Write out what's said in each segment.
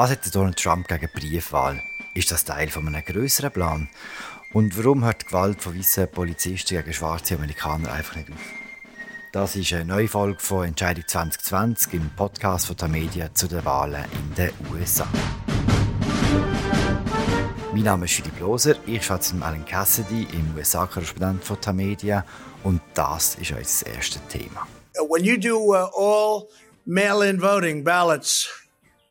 Was hat Donald Trump gegen Briefwahl? Ist das Teil von einem größeren Plan? Und warum hört die Gewalt von weißen Polizisten gegen schwarze Amerikaner einfach nicht auf? Das ist eine neue Folge von Entscheidung 2020 im Podcast von der Medien zu den Wahlen in den USA. Mein Name ist Philipp Loser, ich schätze mit Alan Cassidy, im USA-Korrespondent von der Medien und das ist unser erstes Thema. When you do uh, all mail-in voting ballots,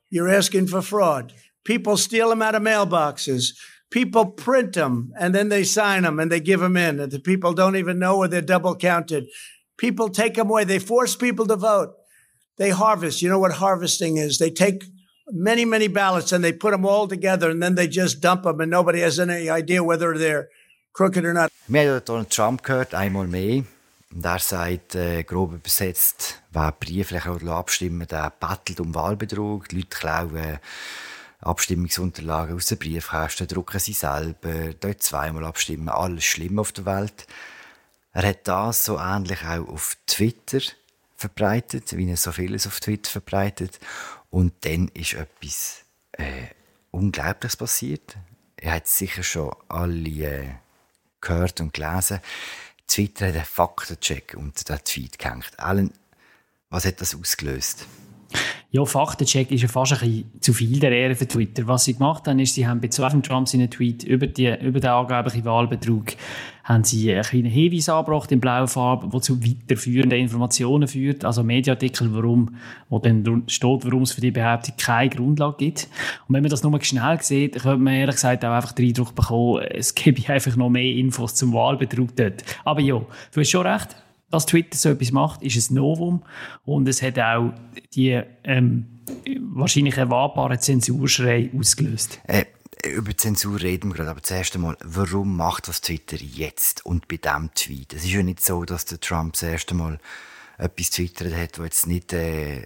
you're asking for fraud. People steal them out of mailboxes. People print them and then they sign them and they give them in. And the people don't even know where they're double counted. People take them away. They force people to vote. They harvest. You know what harvesting is? They take many, many ballots and they put them all together and then they just dump them and nobody has any idea whether they're crooked or not. Donald Trump gehört, einmal mehr. Und er sagt, äh, grob übersetzt, wer brieflich abstimmen der bettelt um Wahlbetrug. Die Leute klauen Abstimmungsunterlagen aus den Briefkästen, drucken sie selber, dort zweimal abstimmen. Alles schlimm auf der Welt. Er hat das so ähnlich auch auf Twitter verbreitet, wie er so vieles auf Twitter verbreitet. Und dann ist etwas äh, Unglaubliches passiert. Er hat sicher schon alle äh, gehört und gelesen. Twitter hat einen Faktencheck unter den Tweet gehängt. Alan, was hat das ausgelöst? Ja, Faktencheck ist ja fast ein bisschen zu viel der Ehre für Twitter. Was sie gemacht haben, ist, sie haben bei Trump seinen Tweet über, die, über den angeblichen Wahlbetrug haben sie einen kleinen Hinweis angebracht in blauer Farbe, der zu weiterführenden Informationen führt. Also Mediaartikel, warum, wo dann steht, warum es für die Behauptung keine Grundlage gibt. Und wenn man das nur schnell sieht, könnte man ehrlich gesagt auch einfach den Eindruck bekommen, es gäbe einfach noch mehr Infos zum Wahlbetrug dort. Aber ja, du hast schon recht dass Twitter so etwas macht, ist ein Novum und es hat auch die ähm, wahrscheinlich erwartbare Zensurschrei ausgelöst. Äh, über Zensur reden wir gerade, aber zuerst einmal, warum macht das Twitter jetzt und bei diesem Tweet? Es ist ja nicht so, dass der Trump das erste Mal etwas twittert hat, was jetzt nicht äh,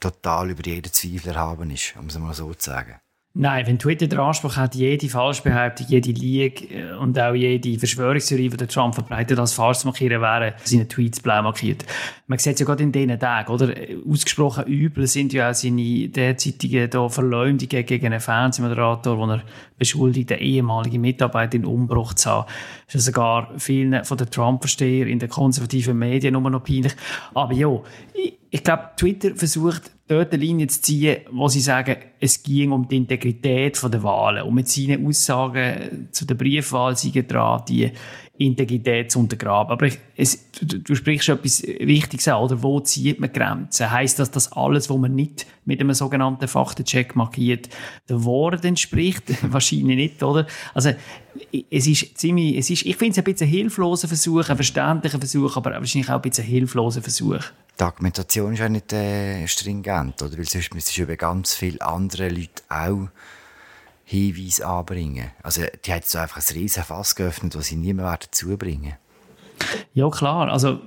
total über jeden Zweifel erhaben ist, um es mal so zu sagen. Nein, wenn Twitter den Anspruch hat, jede Falschbehauptung, jede Lüge äh, und auch jede Verschwörungstheorie, die der Trump verbreitet, als falsch zu markieren, wären seine Tweets blau markiert. Man sieht es ja gerade in diesen Tagen, oder? Ausgesprochen übel sind ja auch seine derzeitigen da Verleumdungen gegen einen Fernsehmoderator, wo er beschuldigt, eine ehemalige Mitarbeiterin Umbruch zu haben. Das ist sogar vielen von den Trump-Verstehern in den konservativen Medien nur noch peinlich. Aber ja, ich, glaube, Twitter versucht, dort eine Linie zu ziehen, wo sie sagen, es ging um die Integrität der Wahlen. Und mit seinen Aussagen zu der Briefwahl sind dran, die Integrität zu untergraben. Aber ich, es, du, du, sprichst etwas Wichtiges an, oder? Wo zieht man Grenzen? Heißt das, dass alles, was man nicht mit einem sogenannten Faktencheck markiert, der Wahrheit entspricht? Wahrscheinlich nicht, oder? Also, es ist ziemlich, es ist, ich finde es ein bisschen ein hilfloser Versuch, ein verständlicher Versuch, aber wahrscheinlich auch ein bisschen ein hilfloser Versuch. Die Argumentation ist ja nicht äh, stringent, oder? Weil sonst müsstest du über ganz viele andere Leute auch Hinweise anbringen. Also, die hat so einfach ein riesen Fass geöffnet, das sie niemand zubringen Ja, klar. Also,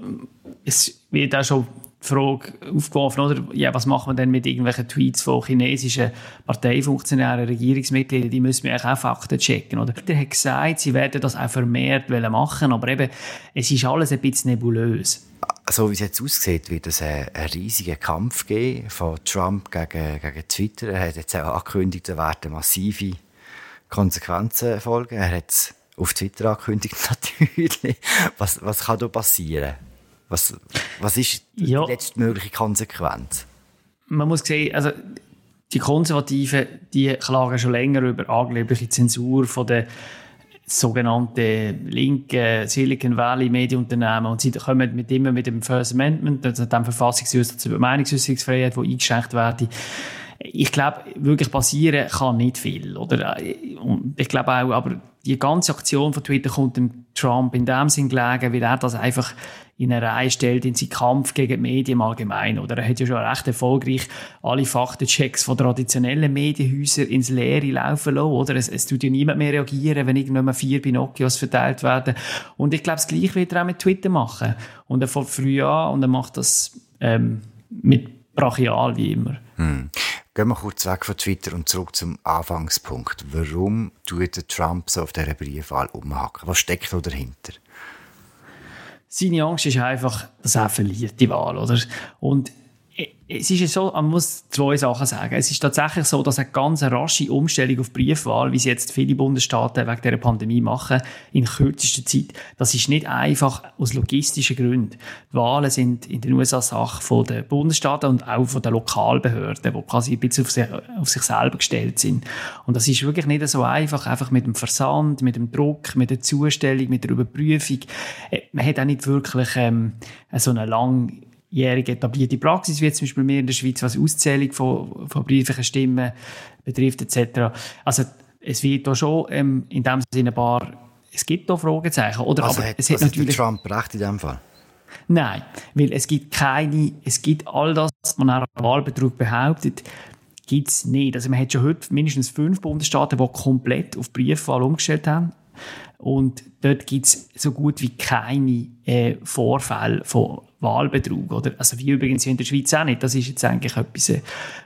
es wird auch schon die Frage aufgeworfen, oder? Ja, was macht man denn mit irgendwelchen Tweets von chinesischen Parteifunktionären, Regierungsmitgliedern? Die müssen wir auch Fakten checken, oder? Der hat gesagt, sie werden das auch vermehrt machen, aber eben, es ist alles ein bisschen nebulös so wie es jetzt aussieht, wird es einen, einen riesigen Kampf geben von Trump gegen, gegen Twitter. Er hat jetzt auch angekündigt, da werden massive Konsequenzen folgen. Er hat es auf Twitter angekündigt, natürlich. Was, was kann da passieren? Was, was ist die ja. letztmögliche Konsequenz? Man muss sehen, also die Konservativen, die klagen schon länger über angebliche Zensur von der sogenannte linke Silicon Valley Medienunternehmen und sie kommen mit immer mit dem First Amendment, also dem Verfassungsschutz zur Meinungsäußerungsfreiheit, wo eingeschränkt werden. Ich glaube, wirklich passieren kann nicht viel, oder? Und ich glaube auch, aber die ganze Aktion von Twitter kommt dem Trump in dem Sinn gelegen, weil er das einfach in eine Reihe stellt in seinen Kampf gegen die Medien im Allgemeinen. Oder er hat ja schon recht erfolgreich alle Faktenchecks von traditionellen Medienhäusern ins Leere laufen lassen. Oder? Es, es tut ja niemand mehr reagieren, wenn irgendwann vier Pinocchios verteilt werden. Und ich glaube, das Gleiche wird er auch mit Twitter machen. Und er fängt früh an und er macht das ähm, mit brachial wie immer. Hm. Gehen wir kurz weg von Twitter und zurück zum Anfangspunkt. Warum tut Trump so auf dieser Briefwahl umhacken? Was steckt da dahinter? Seine Angst ist einfach, dass er verliert die Wahl, oder? Und es ist so, man muss zwei Sachen sagen. Es ist tatsächlich so, dass eine ganz rasche Umstellung auf Briefwahl, wie sie jetzt viele Bundesstaaten wegen der Pandemie machen, in kürzester Zeit, das ist nicht einfach aus logistischen Gründen. Die Wahlen sind in den USA Sache von den Bundesstaaten und auch von den Lokalbehörden, die quasi ein bisschen auf sich, auf sich selber gestellt sind. Und das ist wirklich nicht so einfach, einfach mit dem Versand, mit dem Druck, mit der Zustellung, mit der Überprüfung. Äh, man hat auch nicht wirklich ähm, so eine lange jährige etablierte Praxis, wie zum Beispiel mehr in der Schweiz, was Auszählung von, von brieflichen Stimmen betrifft, etc. Also es wird da schon ähm, in dem Sinne ein paar, es gibt da Fragezeichen, oder? Also Aber hat, es hat also natürlich... Trump recht in dem Fall? Nein, weil es gibt keine, es gibt all das, was man nach Wahlbetrug behauptet, gibt es nicht. Also man hat schon heute mindestens fünf Bundesstaaten, die komplett auf Briefwahl umgestellt haben. Und dort gibt es so gut wie keine äh, Vorfälle von Wahlbetrug. Oder? Also wie übrigens in der Schweiz auch nicht. Das ist jetzt eigentlich etwas, äh,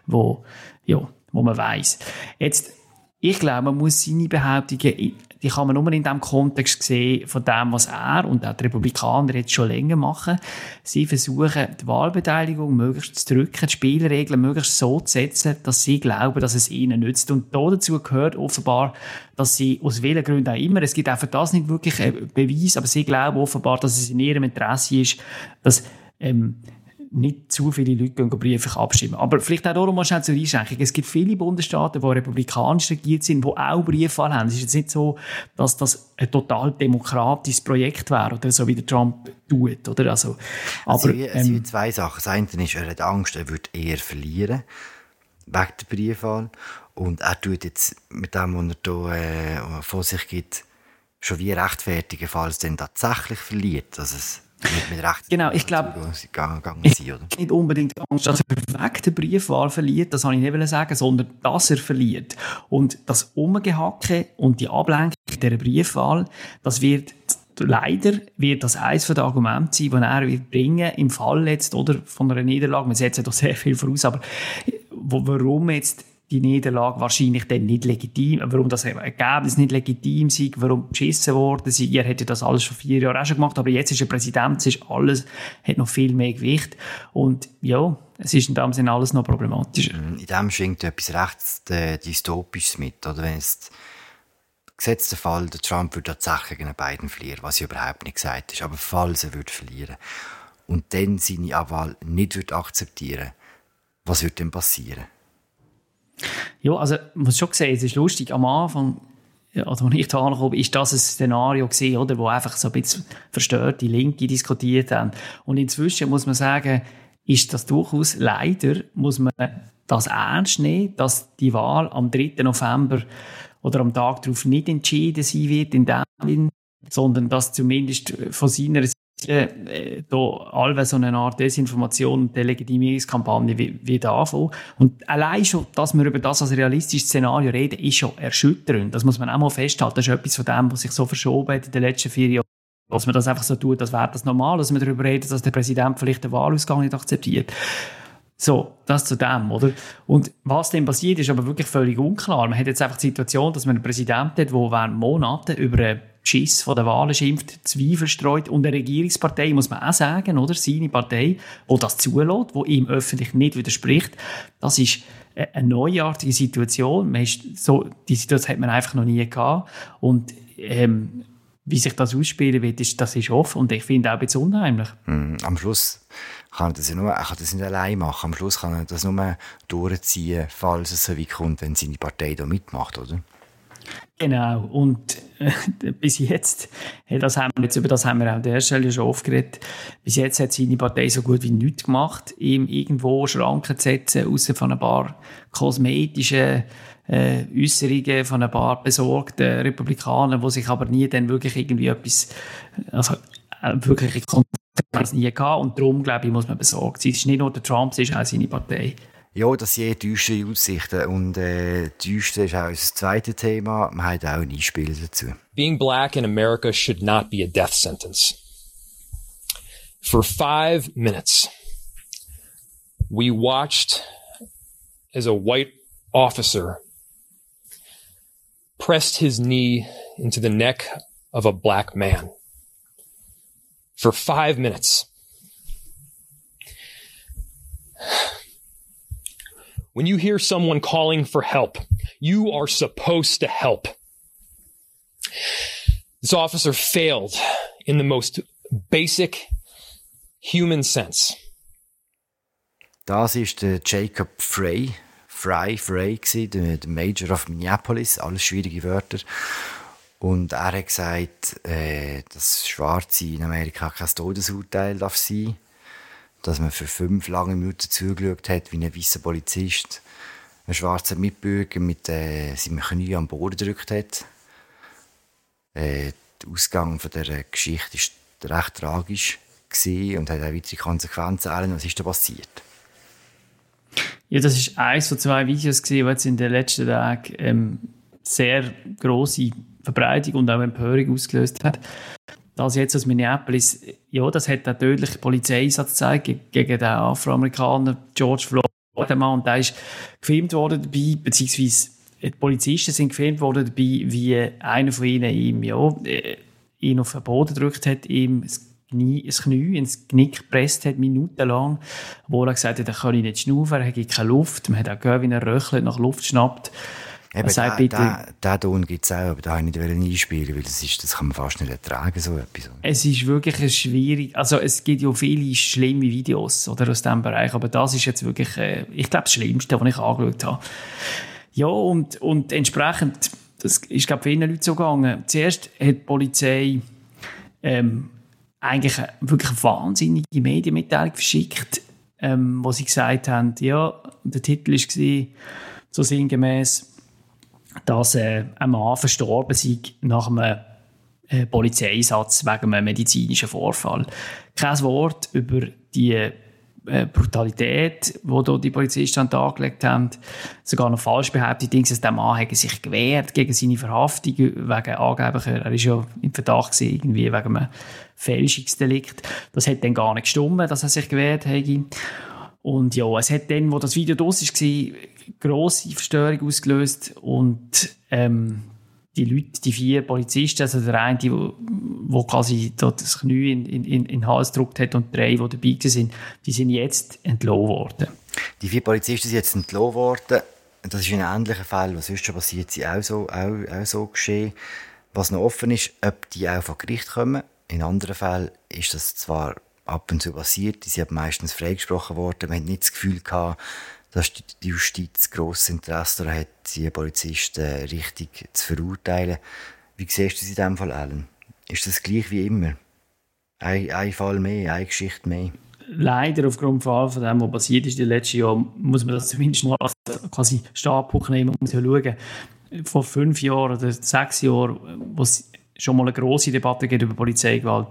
wo, ja, wo man weiß. Jetzt, ich glaube, man muss seine Behauptungen, die kann man nur in dem Kontext sehen von dem, was er und auch die Republikaner jetzt schon länger machen. Sie versuchen, die Wahlbeteiligung möglichst zu drücken, die Spielregeln möglichst so zu setzen, dass sie glauben, dass es ihnen nützt. Und dazu gehört offenbar, dass sie aus welchen Gründen auch immer, es gibt auch für das nicht wirklich einen Beweis, aber sie glauben offenbar, dass es in ihrem Interesse ist, dass ähm, nicht zu viele Leute gehen Briefe abstimmen. Aber vielleicht auch darum mal schnell zur Einschränkung. Es gibt viele Bundesstaaten, die republikanisch regiert sind, die auch Briefwahl haben. Es ist jetzt nicht so, dass das ein total demokratisches Projekt wäre, oder so wie der Trump tut, oder? Also, also aber, es ähm, sind zwei Sachen. Das eine ist, er hat Angst, er würde eher verlieren, wegen der Briefwahl. Und er tut jetzt mit dem, was er hier äh, vor sich gibt, schon wie rechtfertigen, falls er dann tatsächlich verliert. Dass es mit, mit Genau, ich glaube, nicht unbedingt Angst, dass er der Briefwahl verliert, das habe ich nicht sagen, sondern dass er verliert. Und das Umgehacke und die Ablenkung der Briefwahl, das wird leider wird das eines der Argumente sein, die er wird bringen im Fall jetzt oder von einer Niederlage. Wir setzen doch sehr viel voraus, aber warum jetzt die Niederlage wahrscheinlich dann nicht legitim, warum das Ergebnis nicht legitim sei, warum beschissen worden sei. Er hätte das alles schon vier Jahre auch schon gemacht, aber jetzt ist er Präsident, es ist alles, hat noch viel mehr Gewicht. Und ja, es ist in dem Sinne alles noch problematischer. Mm, in dem schwingt etwas recht äh, Dystopisches mit, oder? Wenn es gesetzter Fall, der Trump würde tatsächlich gegen Biden verlieren, was ja überhaupt nicht gesagt ist, aber falls er würde verlieren und dann seine Abwahl nicht würde akzeptieren, was würde denn passieren? Ja, also, man muss schon sehen, es ist lustig, am Anfang, also als ich da angekommen ist das ein Szenario gesehen, oder, wo einfach so ein bisschen verstörte Linke diskutiert haben. Und inzwischen muss man sagen, ist das durchaus leider, muss man das ernst nehmen, dass die Wahl am 3. November oder am Tag darauf nicht entschieden sein wird in dem sondern dass zumindest von seiner äh, da alle so eine Art Desinformation und Delegitimierungskampagne wird anfangen. Und allein schon, dass wir über das als realistisches Szenario reden, ist schon erschütternd. Das muss man auch mal festhalten. Das ist etwas von dem, was sich so verschoben hat in den letzten vier Jahren. Dass man das einfach so tut, als wäre das normal, dass man darüber redet, dass der Präsident vielleicht den Wahlausgang nicht akzeptiert. So, das zu dem, oder? Und was denn passiert, ist aber wirklich völlig unklar. Man hat jetzt einfach die Situation, dass man einen Präsidenten hat, der während Monaten über eine Schiss von der Wahlen schimpft, Zweifel streut und eine Regierungspartei, muss man auch sagen, oder? Seine Partei, die das zulässt, die ihm öffentlich nicht widerspricht. Das ist eine neuartige Situation. Man ist so, die Situation hat man einfach noch nie gehabt. Und, ähm, wie sich das ausspielen wird, ist, das ist offen und ich finde auch ein bisschen unheimlich. Mm, am Schluss kann er das ja nur, er kann das nicht allein machen. Am Schluss kann er das nur durchziehen, falls es so weit kommt, wenn seine Partei da mitmacht, oder? Genau. Und bis jetzt, hey, das haben wir jetzt, über das haben wir auch an der Stelle schon oft geredet, bis jetzt hat seine Partei so gut wie nichts gemacht, ihm irgendwo Schranken zu setzen, außer von ein paar kosmetischen äh, Äußerungen von ein paar besorgten Republikanern, die sich aber nie dann wirklich irgendwie etwas, also äh, wirklich Konsequenz nie gehabt und darum, glaube ich, muss man besorgt sein. Es ist nicht nur der Trump, es ist auch seine Partei. Ja, das sind eh täuschte Aussichten. Und äh, täuschte ist auch unser zweites Thema. Auch ein Einspiel dazu. Being black in America should not be a death sentence. For five minutes, we watched as a white officer pressed his knee into the neck of a black man. For five minutes. When you hear someone calling for help, you are supposed to help. This officer failed in the most basic human sense. Das ist der Jacob Frey, Frey gewesen, der, Major of Minneapolis, alles schwierige Wörter. Und er hat gesagt, äh, dass Schwarze in Amerika kein Todesurteil darf sein dass man für fünf lange Minuten zugeschaut hat, wie ein weißer Polizist einen schwarzen Mitbürger mit äh, seinem Knie am Boden gedrückt hat. Äh, der Ausgang von der Geschichte war recht tragisch und hat auch weitere Konsequenzen. Alan, was ist da passiert? Ja, das ist eines von zwei Videos, die jetzt in den letzten Tagen ähm, sehr große Verbreitung und auch Empörung ausgelöst hat. Das jetzt aus Minneapolis, ja, das hat einen tödlichen Polizeieinsatz gezeigt gegen den Afroamerikaner George Floyd. Und der ist gefilmt worden dabei, beziehungsweise die Polizisten sind gefilmt worden dabei, wie einer von ihnen ihm, ja, äh, ihn auf den Boden gedrückt hat, ihm das Knie ins Knick gepresst hat, minutenlang, wo er gesagt hat, er kann nicht schnaufen, er hat keine Luft, man hat auch gehört, wie er röchelt, nach Luft schnappt. Eben, sagt, den, den, Ton gibt es auch, aber da wollte ich nicht einspielen, weil das, ist, das kann man fast nicht ertragen, so etwas. Es ist wirklich schwierig, also es gibt ja viele schlimme Videos oder, aus diesem Bereich, aber das ist jetzt wirklich, äh, ich glaube, das Schlimmste, was ich angeschaut habe. Ja, und, und entsprechend, das ist, glaube ich, vielen Leuten so gegangen. Zuerst hat die Polizei ähm, eigentlich eine wirklich wahnsinnige Medienmitteilung verschickt, ähm, wo sie gesagt haben, ja, der Titel war so sinngemäß, dass äh, ein Mann verstorben sei nach einem äh, Polizeieinsatz wegen einem medizinischen Vorfall. Kein Wort über die äh, Brutalität, die die Polizisten angelegt haben. Sogar noch falsch behauptet, dass der Mann hätte sich gewehrt gegen seine Verhaftung wegen angeblicher, er ist ja im Verdacht gewesen, irgendwie wegen einem Fälschungsdelikt. Das hat dann gar nicht gestimmt, dass er sich gewehrt hätte. Und ja, es hat dann, wo das Video draus war, grosse Verstörung ausgelöst und ähm, die Leute, die vier Polizisten, also der eine, der wo quasi das Knie in, in, in den Hals gedrückt hat und drei, die dabei sind, die sind jetzt entlohnt worden. Die vier Polizisten sind jetzt entlohnt worden. Das ist ein ähnlicher Fall, was sonst schon passiert, ist auch so, auch, auch so geschehen. Was noch offen ist, ob die auch vor Gericht kommen. In anderen Fällen ist das zwar ab und zu passiert, die sind meistens freigesprochen worden. Man hat nicht das Gefühl gehabt, dass die Justiz grosses Interesse daran hat, die Polizisten richtig zu verurteilen. Wie siehst du es in diesem Fall, Alan? Ist das gleich wie immer? Ein, ein Fall mehr, eine Geschichte mehr? Leider, aufgrund von dem, was passiert ist in den letzten Jahren, muss man das zumindest mal als quasi Startpunkt nehmen und schauen. Vor fünf Jahren oder sechs Jahren, wo es schon mal eine grosse Debatte geht über Polizeigewalt,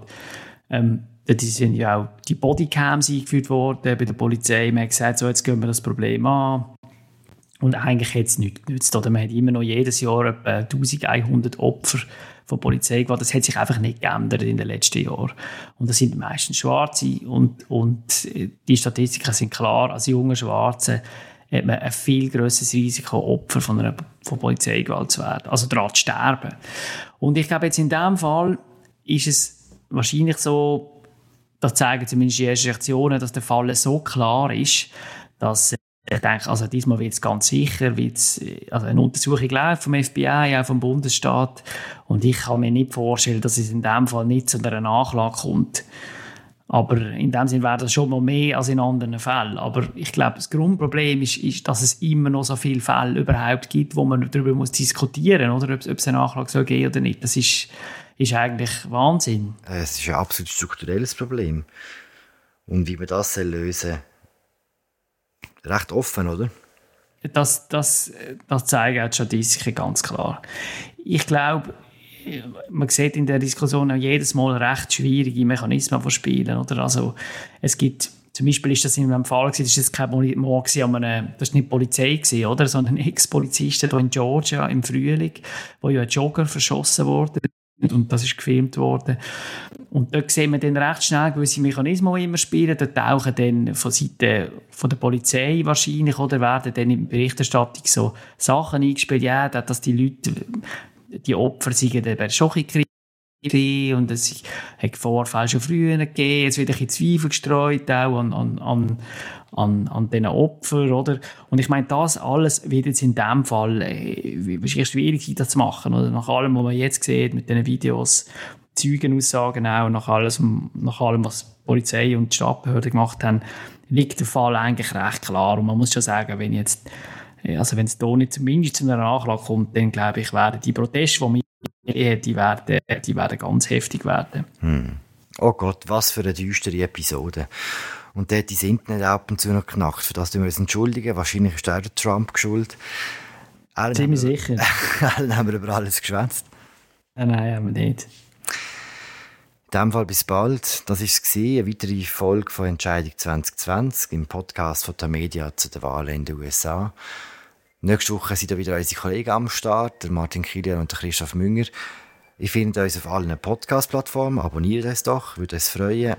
ähm, da sind ja auch die Bodycams eingeführt worden bei der Polizei. Man hat gesagt, so, jetzt gehen wir das Problem an. Und eigentlich hat es nichts genützt. Oder man hat immer noch jedes Jahr etwa 1100 Opfer von Polizei gehabt. Das hat sich einfach nicht geändert in den letzten Jahren. Und das sind meistens Schwarze. Und, und die Statistiken sind klar. Als junge Schwarze hat man ein viel grösseres Risiko, Opfer von, einer, von Polizeigewalt zu werden. Also daran zu sterben. Und ich glaube, jetzt in diesem Fall ist es wahrscheinlich so, das zeigen zumindest die ersten Reaktionen, dass der Fall so klar ist, dass ich denke, also diesmal wird es ganz sicher, wird's, also eine Untersuchung läuft vom FBI, auch vom Bundesstaat. Und ich kann mir nicht vorstellen, dass es in dem Fall nicht zu einer Nachlage kommt. Aber in dem Sinne wäre das schon mal mehr als in anderen Fällen. Aber ich glaube, das Grundproblem ist, ist, dass es immer noch so viele Fälle überhaupt gibt, wo man darüber muss diskutieren muss, ob, es eine Nachlage soll geben oder nicht. Das ist, ist eigentlich Wahnsinn. Es ist ein absolut strukturelles Problem. Und wie man das lösen soll, recht offen, oder? Das, das, das zeigen die Statistiken ganz klar. Ich glaube, man sieht in der Diskussion auch jedes Mal recht schwierige Mechanismen von Spielen. Oder? Also, es gibt zum Beispiel ist das in einem Fall gewesen, das ist kein Mord das war nicht Polizei gewesen, oder, sondern Ex-Polizisten hier in Georgia im Frühling, wo ja ein Jogger verschossen wurde und das ist gefilmt worden. Und dort sehen wir dann recht schnell gewisse Mechanismen, die immer spielen. Dort tauchen dann von Seite von der Polizei wahrscheinlich oder werden dann in Berichterstattung so Sachen eingespielt, ja, dass die Leute, die Opfer sind der Schocke und es hat Vorfälle schon früher gegeben, es wird ein bisschen Zweifel gestreut auch an, an, an, an, an diesen Opfern, oder? Und ich meine, das alles wird jetzt in dem Fall äh, wahrscheinlich schwierig sein, das zu machen, oder? Nach allem, was man jetzt sieht, mit diesen Videos, Zeugenaussagen auch, nach, alles, nach allem, was die Polizei und die Stadtbehörde gemacht haben, liegt der Fall eigentlich recht klar. Und man muss schon sagen, wenn jetzt also wenn es da nicht zumindest zu einer Nachlage kommt, dann glaube ich, werden die Proteste, die die werden, die werden ganz heftig werden. Hm. Oh Gott, was für eine düstere Episode. Und der hat das Internet ab und zu noch knackt. Für das tun wir uns entschuldigen. Wahrscheinlich ist der Trump geschuld. Allen Ziemlich sicher. Allen haben wir über alles geschwätzt. Nein, nein, haben wir nicht. In diesem Fall bis bald. Das war es. Eine weitere Folge von Entscheidung 2020 im Podcast von der Media zu den Wahlen in den USA. Nächste Woche sind wieder unsere Kollegen am Start, Martin Kilian und Christoph Münger. Ich finde uns auf allen Podcast-Plattformen. Abonniert uns doch, würde uns freuen.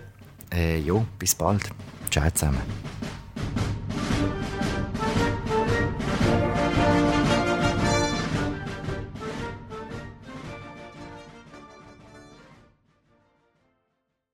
Äh, jo, bis bald. Ciao zusammen.